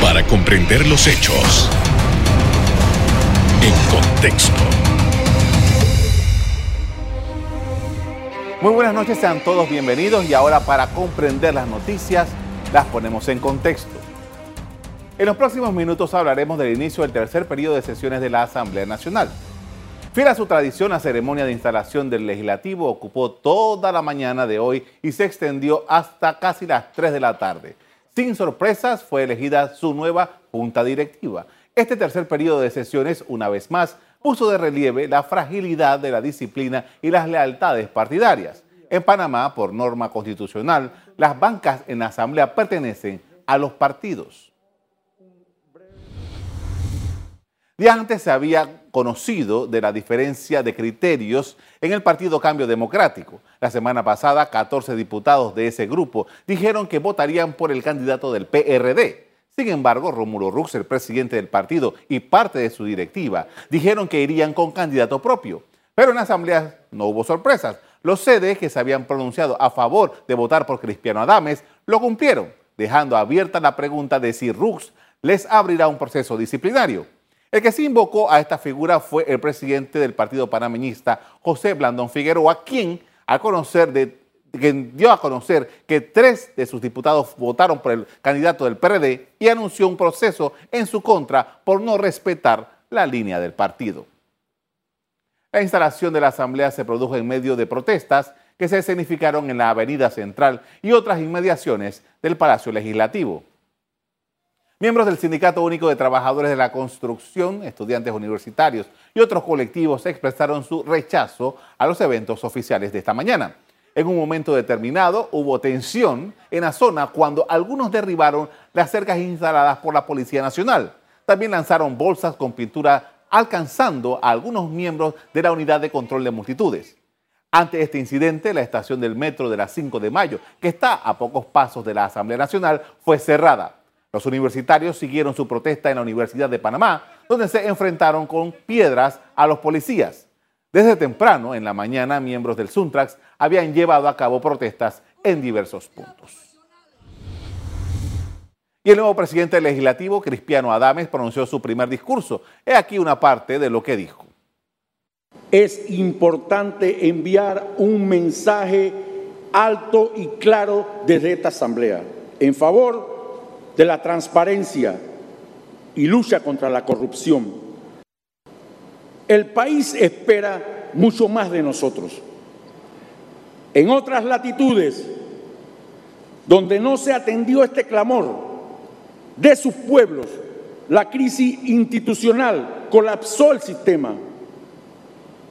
Para comprender los hechos en contexto. Muy buenas noches, sean todos bienvenidos y ahora para comprender las noticias las ponemos en contexto. En los próximos minutos hablaremos del inicio del tercer periodo de sesiones de la Asamblea Nacional. Fiel a su tradición, la ceremonia de instalación del legislativo ocupó toda la mañana de hoy y se extendió hasta casi las 3 de la tarde. Sin sorpresas, fue elegida su nueva junta directiva. Este tercer periodo de sesiones, una vez más, puso de relieve la fragilidad de la disciplina y las lealtades partidarias. En Panamá, por norma constitucional, las bancas en la Asamblea pertenecen a los partidos. De antes se había conocido de la diferencia de criterios en el Partido Cambio Democrático. La semana pasada, 14 diputados de ese grupo dijeron que votarían por el candidato del PRD. Sin embargo, Rómulo Rux, el presidente del partido y parte de su directiva, dijeron que irían con candidato propio. Pero en la asamblea no hubo sorpresas. Los sedes que se habían pronunciado a favor de votar por Cristiano Adames lo cumplieron, dejando abierta la pregunta de si Rux les abrirá un proceso disciplinario. El que se invocó a esta figura fue el presidente del partido panameñista, José Blandón Figueroa, quien, de, dio a conocer que tres de sus diputados votaron por el candidato del PRD y anunció un proceso en su contra por no respetar la línea del partido. La instalación de la Asamblea se produjo en medio de protestas que se escenificaron en la Avenida Central y otras inmediaciones del Palacio Legislativo. Miembros del Sindicato Único de Trabajadores de la Construcción, estudiantes universitarios y otros colectivos expresaron su rechazo a los eventos oficiales de esta mañana. En un momento determinado hubo tensión en la zona cuando algunos derribaron las cercas instaladas por la Policía Nacional. También lanzaron bolsas con pintura alcanzando a algunos miembros de la Unidad de Control de Multitudes. Ante este incidente, la estación del metro de la 5 de mayo, que está a pocos pasos de la Asamblea Nacional, fue cerrada. Los universitarios siguieron su protesta en la Universidad de Panamá, donde se enfrentaron con piedras a los policías. Desde temprano, en la mañana, miembros del Suntrax habían llevado a cabo protestas en diversos puntos. Y el nuevo presidente legislativo, Cristiano Adames, pronunció su primer discurso. He aquí una parte de lo que dijo. Es importante enviar un mensaje alto y claro desde esta Asamblea en favor de la transparencia y lucha contra la corrupción. El país espera mucho más de nosotros. En otras latitudes, donde no se atendió este clamor de sus pueblos, la crisis institucional colapsó el sistema.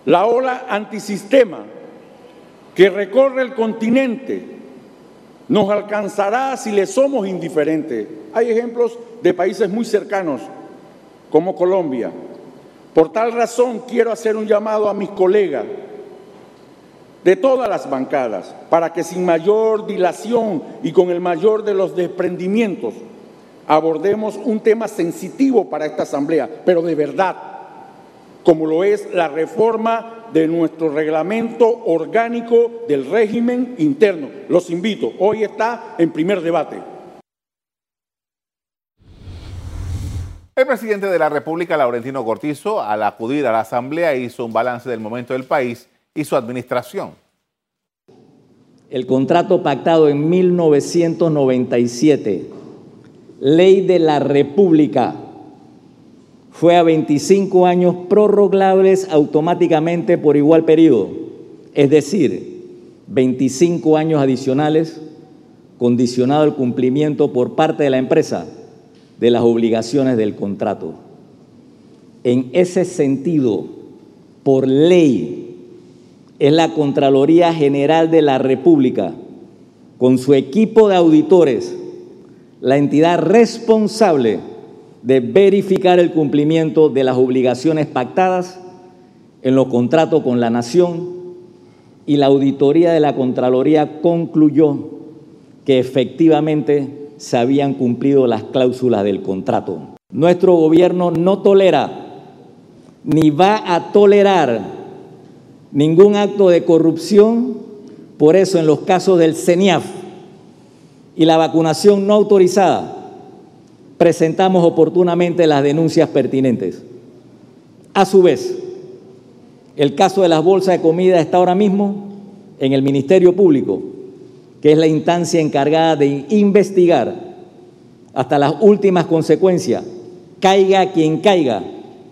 La ola antisistema que recorre el continente nos alcanzará si le somos indiferentes. Hay ejemplos de países muy cercanos, como Colombia. Por tal razón quiero hacer un llamado a mis colegas de todas las bancadas para que sin mayor dilación y con el mayor de los desprendimientos abordemos un tema sensitivo para esta Asamblea, pero de verdad, como lo es la reforma de nuestro reglamento orgánico del régimen interno. Los invito, hoy está en primer debate. El presidente de la República, Laurentino Cortizo, al acudir a la Asamblea hizo un balance del momento del país y su administración. El contrato pactado en 1997, ley de la República, fue a 25 años prorrogables automáticamente por igual periodo, es decir, 25 años adicionales condicionado al cumplimiento por parte de la empresa de las obligaciones del contrato. En ese sentido, por ley, es la Contraloría General de la República, con su equipo de auditores, la entidad responsable de verificar el cumplimiento de las obligaciones pactadas en los contratos con la Nación y la auditoría de la Contraloría concluyó que efectivamente se habían cumplido las cláusulas del contrato. Nuestro gobierno no tolera ni va a tolerar ningún acto de corrupción, por eso en los casos del CENIAF y la vacunación no autorizada, presentamos oportunamente las denuncias pertinentes. A su vez, el caso de las bolsas de comida está ahora mismo en el Ministerio Público, que es la instancia encargada de investigar hasta las últimas consecuencias, caiga quien caiga,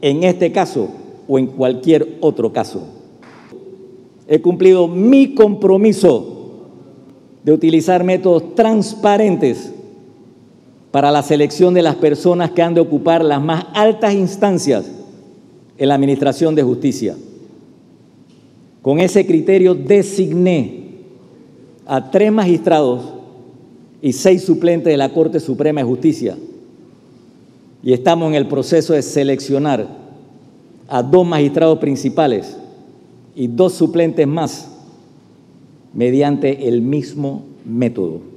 en este caso o en cualquier otro caso. He cumplido mi compromiso de utilizar métodos transparentes para la selección de las personas que han de ocupar las más altas instancias en la Administración de Justicia. Con ese criterio designé a tres magistrados y seis suplentes de la Corte Suprema de Justicia. Y estamos en el proceso de seleccionar a dos magistrados principales y dos suplentes más mediante el mismo método.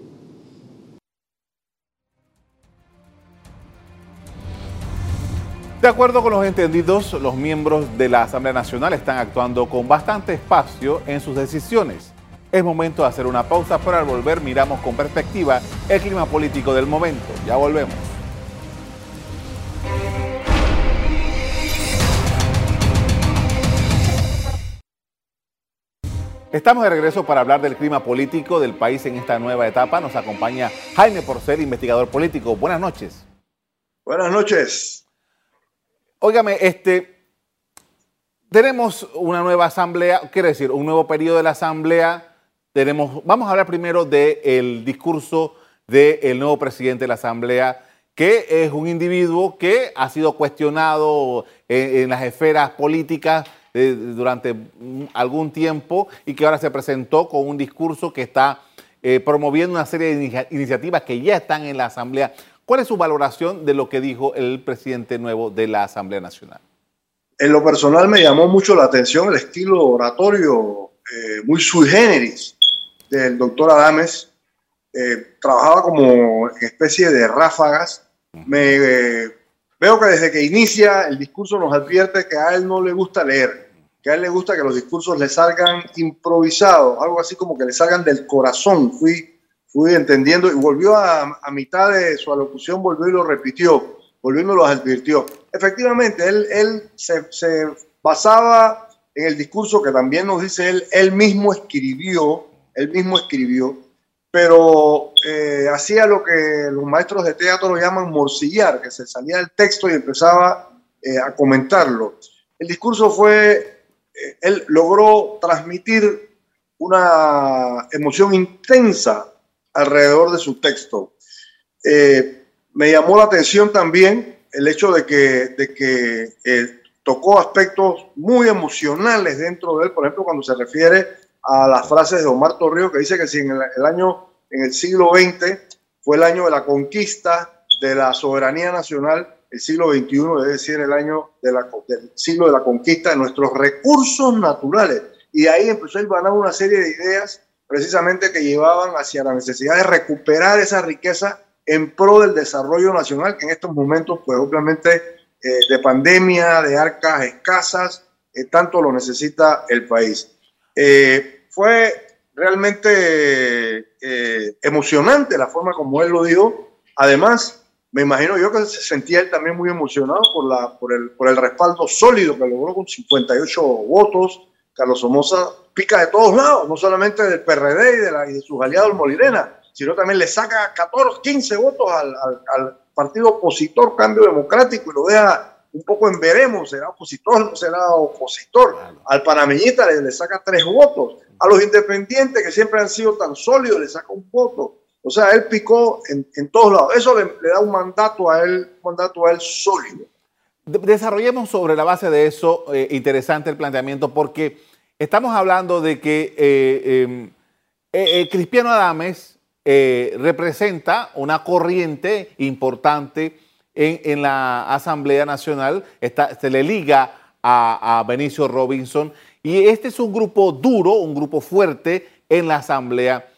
De acuerdo con los entendidos, los miembros de la Asamblea Nacional están actuando con bastante espacio en sus decisiones. Es momento de hacer una pausa, pero al volver miramos con perspectiva el clima político del momento. Ya volvemos. Estamos de regreso para hablar del clima político del país en esta nueva etapa. Nos acompaña Jaime Porcel, investigador político. Buenas noches. Buenas noches. Óigame, este, tenemos una nueva asamblea, quiere decir, un nuevo periodo de la asamblea. Tenemos, vamos a hablar primero del discurso del nuevo presidente de la asamblea, que es un individuo que ha sido cuestionado en, las esferas políticas eh, durante algún tiempo y que ahora se presentó con un discurso que está eh, promoviendo una serie de iniciativas que ya están en la asamblea. ¿Cuál es su valoración de lo que dijo el presidente nuevo de la Asamblea Nacional? En lo personal me llamó mucho la atención el estilo oratorio eh, muy sui generis del doctor Adames. Eh, trabajaba como especie de ráfagas. Me, eh, veo que desde que inicia el discurso nos advierte que a él no le gusta leer, que a él le gusta que los discursos le salgan improvisados, algo así como que le salgan del corazón. Fui fui entendiendo y volvió a, a, mitad de su alocución, volvió y lo repitió, volvió y me lo advirtió. Efectivamente, él, él se, se, basaba en el discurso que también nos dice él, él mismo escribió, él mismo escribió, pero eh, hacía lo que los maestros de teatro llaman morcillar, que se salía del texto y empezaba eh, a comentarlo. El discurso fue, eh, él logró transmitir una emoción intensa alrededor de su texto. Eh, me llamó la atención también el hecho de que, de que eh, tocó aspectos muy emocionales dentro de él, por ejemplo, cuando se refiere a las frases de Omar Torrijos, que dice que si en el, año, en el siglo XX fue el año de la conquista de la soberanía nacional, el siglo XXI debe decir el año de la, del siglo de la conquista de nuestros recursos naturales. Y ahí empezó a ir una serie de ideas precisamente que llevaban hacia la necesidad de recuperar esa riqueza en pro del desarrollo nacional, que en estos momentos, pues obviamente, eh, de pandemia, de arcas escasas, eh, tanto lo necesita el país. Eh, fue realmente emocionante la forma como él lo dijo. Además, me imagino yo que se sentía él también muy emocionado por, la, por, el, por el respaldo sólido que logró con 58 votos. Carlos Somoza pica de todos lados, no solamente del PRD y de, la, y de sus aliados Molirena, sino también le saca 14, 15 votos al, al, partido opositor Cambio Democrático y lo deja un poco en veremos, será opositor, no será opositor. Al panameñita le, le, saca tres votos. A los independientes que siempre han sido tan sólidos le saca un voto. O sea, él picó en, en todos lados. Eso le, le, da un mandato a él, un mandato a él sólido. Desarrollemos sobre la base de eso, eh, interesante el planteamiento, porque Estamos hablando de que eh, em, eh, eh, Cristiano Adames representa una corriente importante en, la Asamblea Nacional, se le liga a, a Benicio Robinson. Y este es un grupo duro, un grupo fuerte en la Asamblea,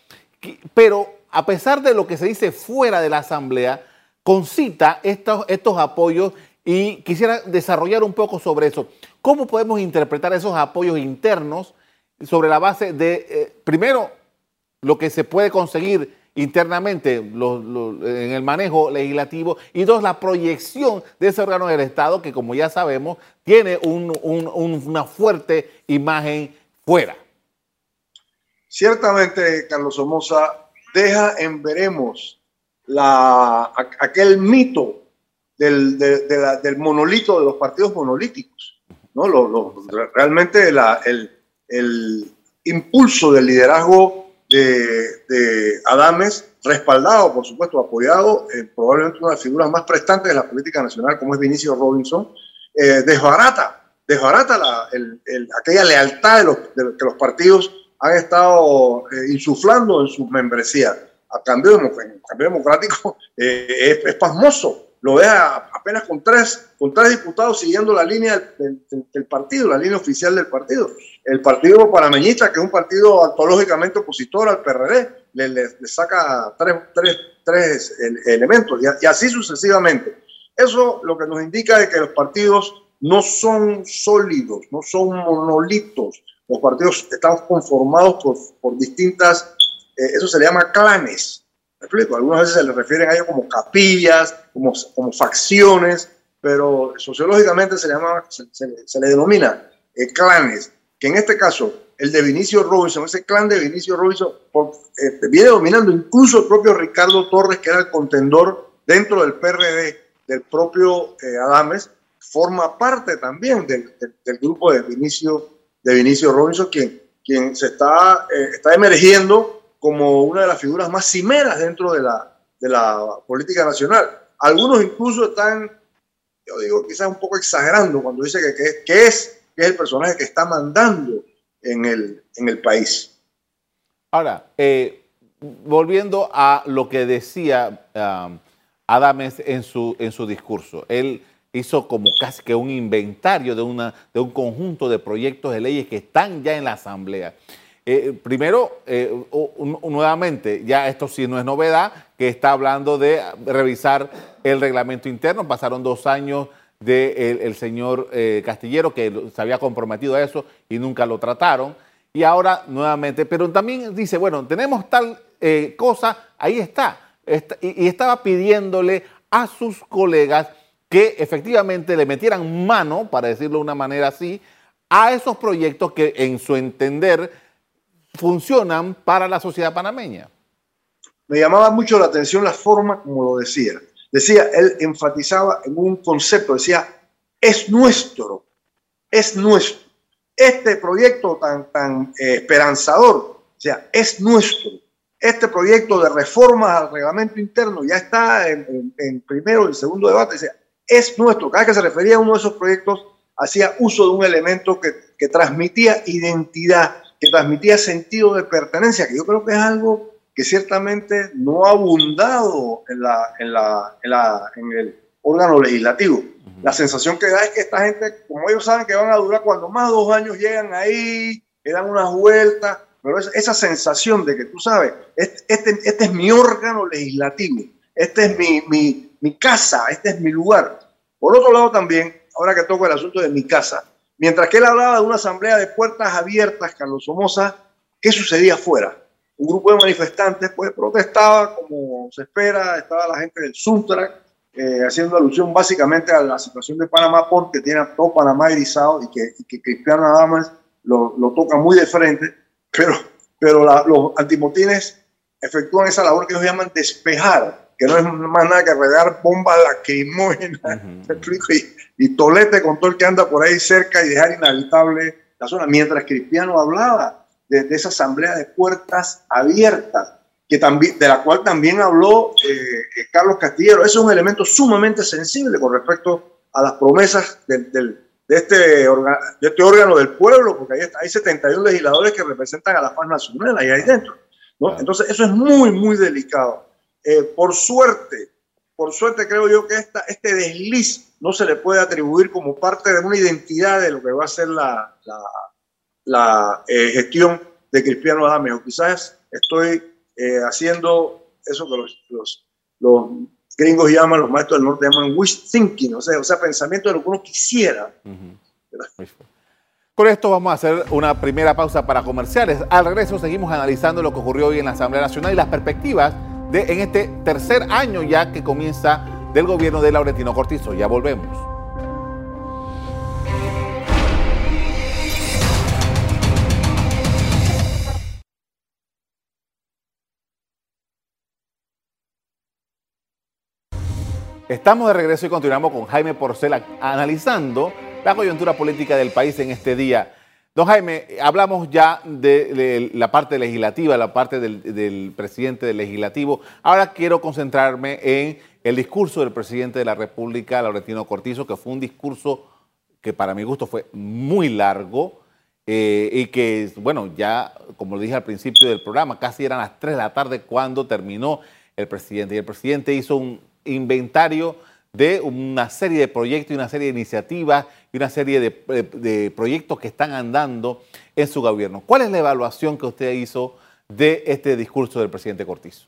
pero a pesar de lo que se dice fuera de la Asamblea, concita estos, estos apoyos y quisiera desarrollar un poco sobre eso. ¿Cómo podemos interpretar esos apoyos internos sobre la base de, eh, primero, lo que se puede conseguir internamente en el manejo legislativo y dos, la proyección de ese órgano del Estado que como ya sabemos tiene una fuerte imagen fuera. Ciertamente, Carlos Somoza, deja en veremos aquel mito del, del monolito, de los partidos monolíticos. ¿no? Realmente el, el, impulso del liderazgo de, de, Adames, respaldado, por supuesto, apoyado, eh, probablemente una de las figuras más prestantes de la política nacional, como es Vinicio Robinson, eh, desbarata, desbarata la, aquella lealtad de los, que los partidos han estado eh, insuflando en sus membresías. A cambio, cambio democrático es, es pasmoso lo vea apenas con tres, con tres diputados siguiendo la línea del, partido, la línea oficial del partido. El partido panameñista, que es un partido antológicamente opositor al PRD, le, saca tres, tres, tres elementos y, así sucesivamente. Eso lo que nos indica es que los partidos no son sólidos, no son monolitos. Los partidos están conformados por, por distintas, eh, eso se le llama clanes, explico? Algunas veces se le refieren a ellos como capillas, como, como facciones, pero sociológicamente se le, llama, se, le denomina eh, clanes, que en este caso, el de Vinicio Robinson, ese clan de Vinicio Robinson, eh, viene dominando incluso el propio Ricardo Torres, que era el contendor dentro del PRD del propio eh, Adames, forma parte también del, del, grupo de Vinicio, de Vinicio Robinson, quien, quien se está, está emergiendo como una de las figuras más cimeras dentro de la, de la política nacional. Algunos incluso están, yo digo, quizás un poco exagerando cuando dice que, que, es, que es el personaje que está mandando en el, en el país. Ahora, eh, volviendo a lo que decía um, Adames en su, en su discurso, él hizo como casi que un inventario de, una, de un conjunto de proyectos de leyes que están ya en la Asamblea. Eh, primero, eh, nuevamente, ya esto sí no es novedad, que está hablando de revisar el reglamento interno. Pasaron dos años del el señor eh, Castillero, que se había comprometido a eso y nunca lo trataron. Y ahora nuevamente, pero también dice, bueno, tenemos tal cosa, ahí está. y, y estaba pidiéndole a sus colegas que efectivamente le metieran mano, para decirlo de una manera así, a esos proyectos que en su entender funcionan para la sociedad panameña. Me llamaba mucho la atención la forma como lo decía. Decía, él enfatizaba en un concepto, decía, es nuestro, es nuestro. Este proyecto tan, tan eh, esperanzador, o sea, es nuestro. Este proyecto de reforma al reglamento interno ya está en, primero y segundo debate. Decía, es nuestro. Cada vez que se refería a uno de esos proyectos, hacía uso de un elemento que transmitía identidad, que transmitía sentido de pertenencia, que yo creo que es algo que ciertamente no ha abundado en, la, en, la, en, la, en el órgano legislativo. La sensación que da es que esta gente, como ellos saben que van a durar cuando más dos años llegan ahí, que dan unas vueltas, pero esa sensación de que tú sabes, este, este, este es mi órgano legislativo, este es mi, mi, mi casa, este es mi lugar. Por otro lado también, ahora que toco el asunto de mi casa, Mientras que él hablaba de una asamblea de puertas abiertas, Carlos Somoza, ¿qué sucedía afuera? Un grupo de manifestantes pues protestaba como se espera, estaba la gente del Suntra, eh, haciendo alusión básicamente a la situación de Panamá porque tiene a todo Panamá erizado y que, que Cristiano Adamas lo, lo, toca muy de frente, pero, pero los antimotines efectúan esa labor que ellos llaman despejar que no es más nada que regar bombas lacrimógenas, y, y, tolete con todo el que anda por ahí cerca y dejar inhabitable la zona. Mientras Cristiano hablaba de, esa asamblea de puertas abiertas, que también, de la cual también habló eh, eh, Carlos Castillero. Eso es un elemento sumamente sensible con respecto a las promesas del, de, este de este órgano del pueblo, porque ahí está, hay 71 legisladores que representan a la paz nacional ahí, ahí dentro. ¿no? Entonces, eso es muy, muy delicado. Eh, por suerte, por suerte creo yo que esta, este desliz no se le puede atribuir como parte de una identidad de lo que va a ser la, la, eh, gestión de Cristiano Adame. O quizás estoy eh, haciendo eso que los, los, los, gringos llaman, los maestros del norte llaman wish thinking, o sea, o sea pensamiento de lo que uno quisiera. Por esto vamos a hacer una primera pausa para comerciales. Al regreso seguimos analizando lo que ocurrió hoy en la Asamblea Nacional y las perspectivas en este tercer año ya que comienza del gobierno de Laurentino Cortizo. Ya volvemos. Estamos de regreso y continuamos con Jaime Porcela analizando la coyuntura política del país en este día. Don Jaime, hablamos ya de, la parte legislativa, la parte del, presidente del legislativo. Ahora quiero concentrarme en el discurso del presidente de la República, Laurentino Cortizo, que fue un discurso que para mi gusto fue muy largo eh, y que, bueno, ya, como lo dije al principio del programa, casi eran las 3 de la tarde cuando terminó el presidente. Y el presidente hizo un inventario de una serie de proyectos y una serie de iniciativas y una serie de, proyectos que están andando en su gobierno. ¿Cuál es la evaluación que usted hizo de este discurso del presidente Cortizo?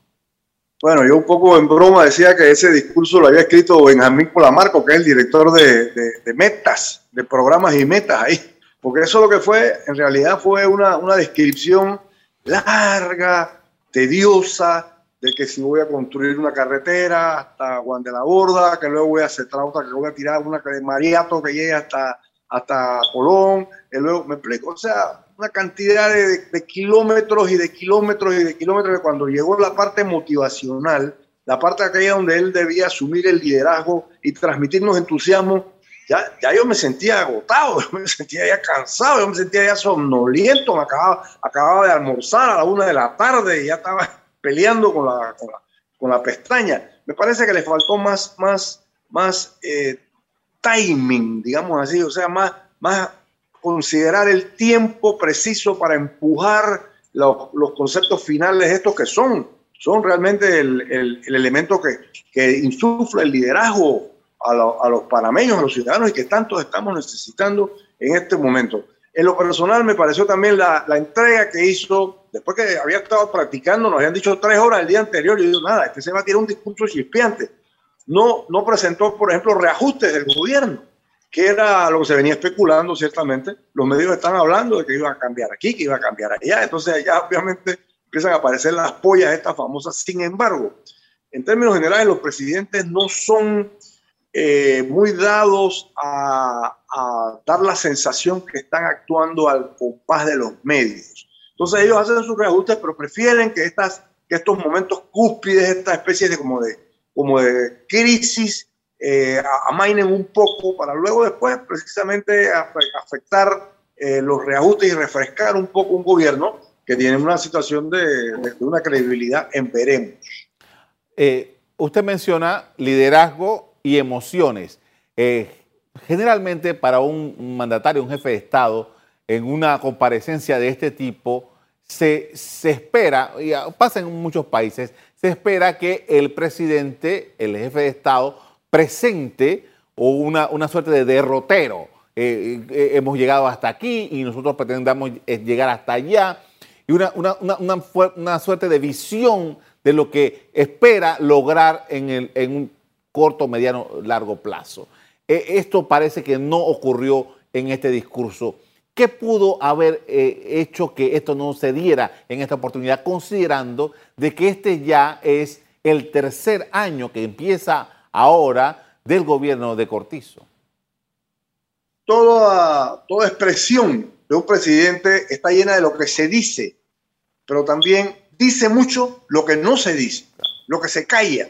Bueno, yo un poco en broma decía que ese discurso lo había escrito Benjamín Colamarco, que es el director de, de metas, de programas y metas ahí, porque eso lo que fue, en realidad fue una, una descripción larga, tediosa, de que si voy a construir una carretera hasta Juan de la Borda, que luego voy a hacer otra, que voy a tirar una de Mariato que llegue hasta, hasta Colón, que luego me explico, o sea, una cantidad de, kilómetros y de kilómetros y de kilómetros, cuando llegó la parte motivacional, la parte aquella donde él debía asumir el liderazgo y transmitirnos entusiasmo, ya, ya yo me sentía agotado, yo me sentía ya cansado, yo me sentía ya somnoliento, me acababa, acababa de almorzar a la una de la tarde y ya estaba peleando con la, con la, pestaña. Me parece que le faltó más, más, más eh, timing, digamos así, o sea, más, más considerar el tiempo preciso para empujar los, conceptos finales estos que son, son realmente el, elemento que, que, insufla el liderazgo a, a, los panameños, a los ciudadanos y que tanto estamos necesitando en este momento. En lo personal me pareció también la, la, entrega que hizo, después que había estado practicando, nos habían dicho tres horas el día anterior, y yo digo, nada, este se va a tirar un discurso chispeante. No, no presentó, por ejemplo, reajustes del gobierno, que era lo que se venía especulando ciertamente. Los medios están hablando de que iba a cambiar aquí, que iba a cambiar allá. Entonces ya obviamente empiezan a aparecer las pollas estas famosas. Sin embargo, en términos generales, los presidentes no son eh, muy dados a, dar la sensación que están actuando al compás de los medios. Entonces ellos hacen sus reajustes, pero prefieren que, estas, que estos momentos cúspides, esta especie de como de, como de crisis, eh, amainen un poco para luego después precisamente afectar eh, los reajustes y refrescar un poco un gobierno que tiene una situación de, de una credibilidad en veremos. usted menciona liderazgo y emociones. Eh, generalmente para un mandatario, un jefe de Estado, en una comparecencia de este tipo, se, se, espera, y pasa en muchos países, se espera que el presidente, el jefe de Estado, presente una, una suerte de derrotero. Eh, eh, hemos llegado hasta aquí y nosotros pretendamos llegar hasta allá. Y una, una, una, una, suerte de visión de lo que espera lograr en, el, en un corto, mediano, largo plazo. Eh, esto parece que no ocurrió en este discurso. ¿Qué pudo haber eh, hecho que esto no se diera en esta oportunidad, considerando de que este ya es el tercer año que empieza ahora del gobierno de Cortizo? Toda, toda expresión de un presidente está llena de lo que se dice, pero también dice mucho lo que no se dice, lo que se calla.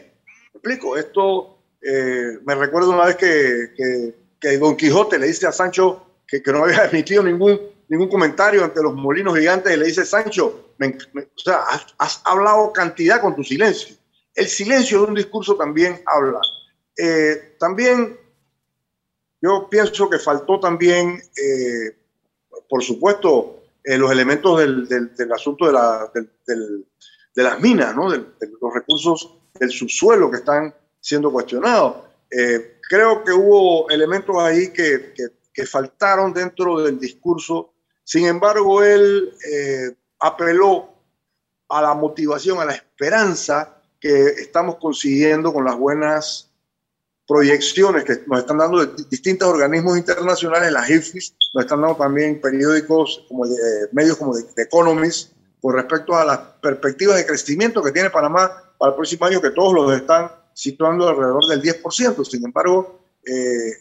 ¿Me explico? Esto eh, me recuerdo una vez que, Don Quijote le dice a Sancho que, no había emitido ningún, ningún comentario ante los molinos gigantes y le dice, Sancho, o sea, has, hablado cantidad con tu silencio. El silencio de un discurso también habla. Eh, también yo pienso que faltó también, eh, por supuesto, los elementos del, asunto de, de las minas, ¿no? de, los recursos del subsuelo que están siendo cuestionado. Eh, creo que hubo elementos ahí que, que, faltaron dentro del discurso. Sin embargo, él eh, apeló a la motivación, a la esperanza que estamos consiguiendo con las buenas proyecciones que nos están dando distintos organismos internacionales, las IFIS, nos están dando también periódicos como de, medios como de, Economist con respecto a las perspectivas de crecimiento que tiene Panamá para el próximo año, que todos los están situando alrededor del 10%. Sin embargo, eh,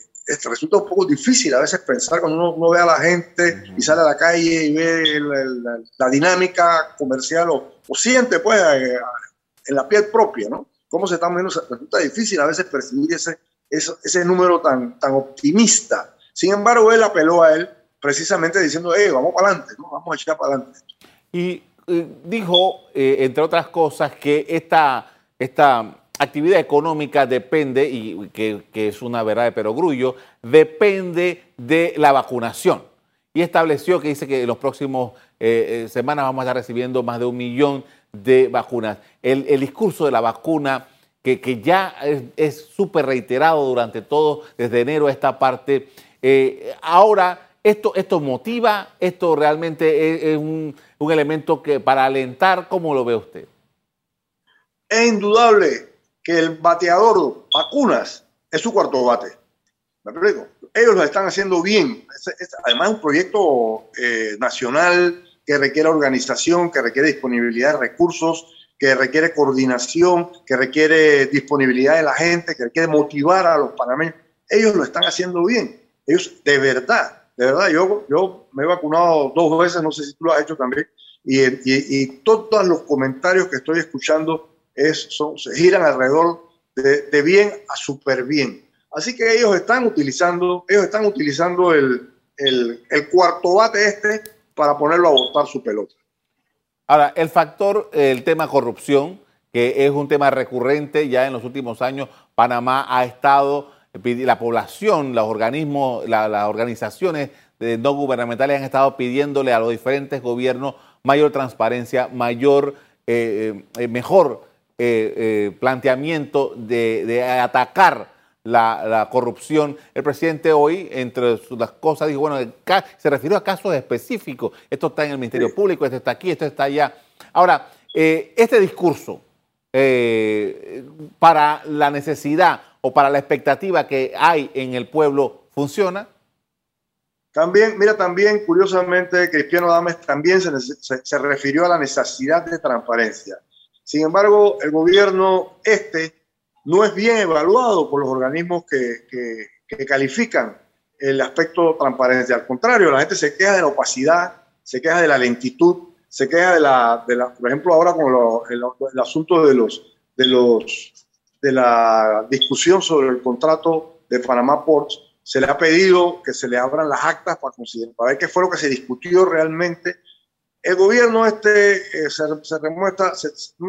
resulta un poco difícil a veces pensar cuando uno, ve a la gente y sale a la calle y ve la, dinámica comercial o, siente pues eh, en la piel propia, ¿no? Cómo se está moviendo, resulta difícil a veces percibir ese, ese, número tan, tan optimista. Sin embargo, él apeló a él precisamente diciendo, hey, vamos para adelante, ¿no? vamos a para adelante. Y dijo, eh, entre otras cosas, que esta, esta actividad económica depende, y que, es una verdad de perogrullo, depende de la vacunación. Y estableció que dice que en los próximos eh, semanas vamos a estar recibiendo más de un millón de vacunas. El, discurso de la vacuna, que, que ya es súper reiterado durante todo, desde enero a esta parte, ahora esto, esto motiva, esto realmente es, un, elemento que para alentar, ¿cómo lo ve usted? Es indudable que el bateador vacunas es su cuarto bate. ¿Me explico? Ellos lo están haciendo bien. además, es un proyecto eh, nacional que requiere organización, que requiere disponibilidad de recursos, que requiere coordinación, que requiere disponibilidad de la gente, que requiere motivar a los panameños. Ellos lo están haciendo bien. Ellos de verdad de verdad, yo, yo me he vacunado dos veces, no sé si tú lo has hecho también, y, y, todos los comentarios que estoy escuchando es, son, se giran alrededor de, bien a súper bien. Así que ellos están utilizando, ellos están utilizando el, el, el cuarto bate este para ponerlo a botar su pelota. Ahora, el factor, el tema corrupción, que es un tema recurrente ya en los últimos años, Panamá ha estado la población, los organismos, las organizaciones no gubernamentales han estado pidiéndole a los diferentes gobiernos mayor transparencia, mayor, eh, eh, mejor eh, planteamiento de, atacar la, corrupción. El presidente hoy, entre las cosas, dijo, bueno, se refirió a casos específicos. Esto está en el Ministerio Público, esto está aquí, esto está allá. Ahora, este discurso para la necesidad o para la expectativa que hay en el pueblo funciona? También, mira, también curiosamente, Cristiano Dames también se, refirió a la necesidad de transparencia. Sin embargo, el gobierno este no es bien evaluado por los organismos que, que, califican el aspecto transparencia. Al contrario, la gente se queja de la opacidad, se queja de la lentitud, se queja de la, por ejemplo, ahora con el, el, asunto de los, de los de la discusión sobre el contrato de Panamá Ports, se le ha pedido que se le abran las actas para, considerar, para ver qué fue lo que se discutió realmente. El gobierno este eh, se, se, remuestra,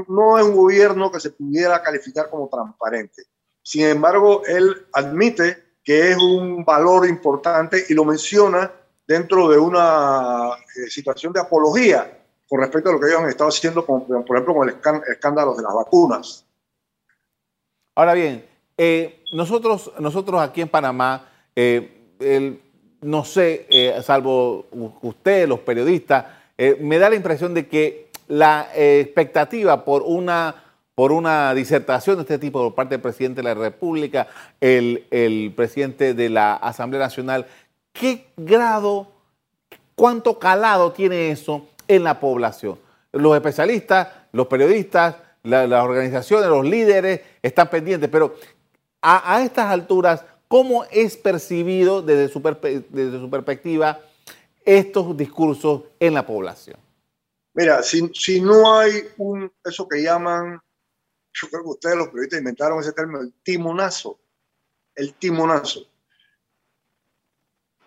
no es un gobierno que se pudiera calificar como transparente. Sin embargo, él admite que es un valor importante y lo menciona dentro de una eh, situación de apología con respecto a lo que ellos han estado haciendo, por ejemplo, con el escándalo de las vacunas. Ahora bien, eh, nosotros, nosotros aquí en Panamá, eh, no sé, eh, salvo usted, los periodistas, me da la impresión de que la expectativa por una, por una disertación de este tipo por parte del presidente de la República, el, el presidente de la Asamblea Nacional, ¿qué grado, cuánto calado tiene eso en la población? Los especialistas, los periodistas, las organizaciones, los líderes están pendientes, pero a, estas alturas, ¿cómo es percibido desde su, desde su perspectiva estos discursos en la población? Mira, si, si, no hay un, eso que llaman, yo creo que ustedes los periodistas inventaron ese término, el timonazo, el timonazo.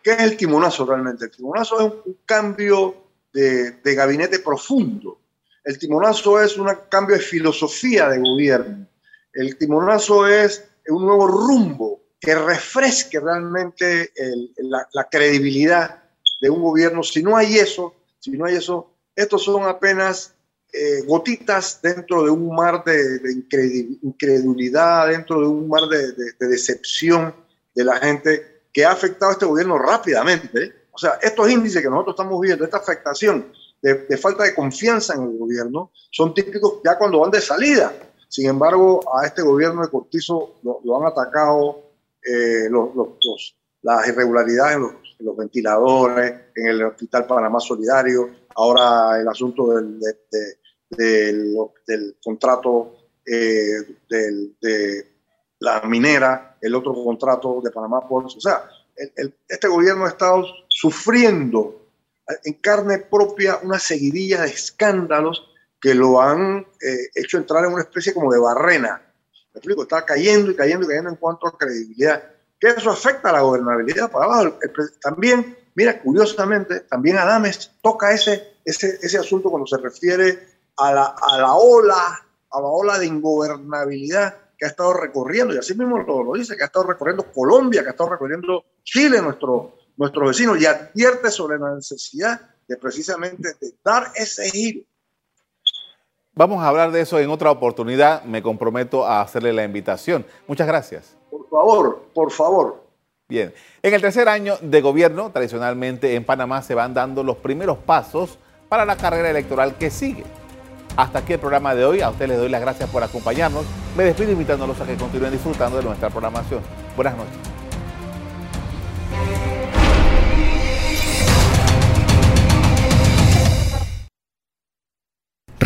¿Qué es el timonazo realmente? El timonazo es un, cambio de, de, gabinete profundo. El timonazo es un cambio de filosofía de gobierno. El timonazo es un nuevo rumbo que refresque realmente la, credibilidad de un gobierno. Si no hay eso, si no hay eso, estos son apenas eh, gotitas dentro de un mar de, incredulidad, dentro de un mar de, decepción de la gente que ha afectado a este gobierno rápidamente. O sea, estos índices que nosotros estamos viendo, esta afectación de, falta de confianza en el gobierno, son típicos ya cuando van de salida. Sin embargo, a este gobierno de Cortizo lo, han atacado eh, los, las irregularidades en los, ventiladores, en el Hospital Panamá Solidario, ahora el asunto del, del, contrato eh, de la minera, el otro contrato de Panamá Ports. O sea, este gobierno ha estado sufriendo en carne propia una seguidilla de escándalos que lo han eh, hecho entrar en una especie como de barrena. Me explico, está cayendo y cayendo y cayendo en cuanto a credibilidad. Que eso afecta a la gobernabilidad para abajo. También, mira, curiosamente, también Adames toca ese, ese, ese asunto cuando se refiere a la, a la ola, a la ola de ingobernabilidad que ha estado recorriendo, y así mismo lo, lo, dice, que ha estado recorriendo Colombia, que ha estado recorriendo Chile, nuestro, nuestro vecino, y advierte sobre la necesidad de precisamente de dar ese giro. Vamos a hablar de eso en otra oportunidad. Me comprometo a hacerle la invitación. Muchas gracias. Por favor, por favor. Bien, en el tercer año de gobierno, tradicionalmente en Panamá se van dando los primeros pasos para la carrera electoral que sigue. Hasta aquí el programa de hoy. A ustedes les doy las gracias por acompañarnos. Me despido invitándolos a que continúen disfrutando de nuestra programación. Buenas noches.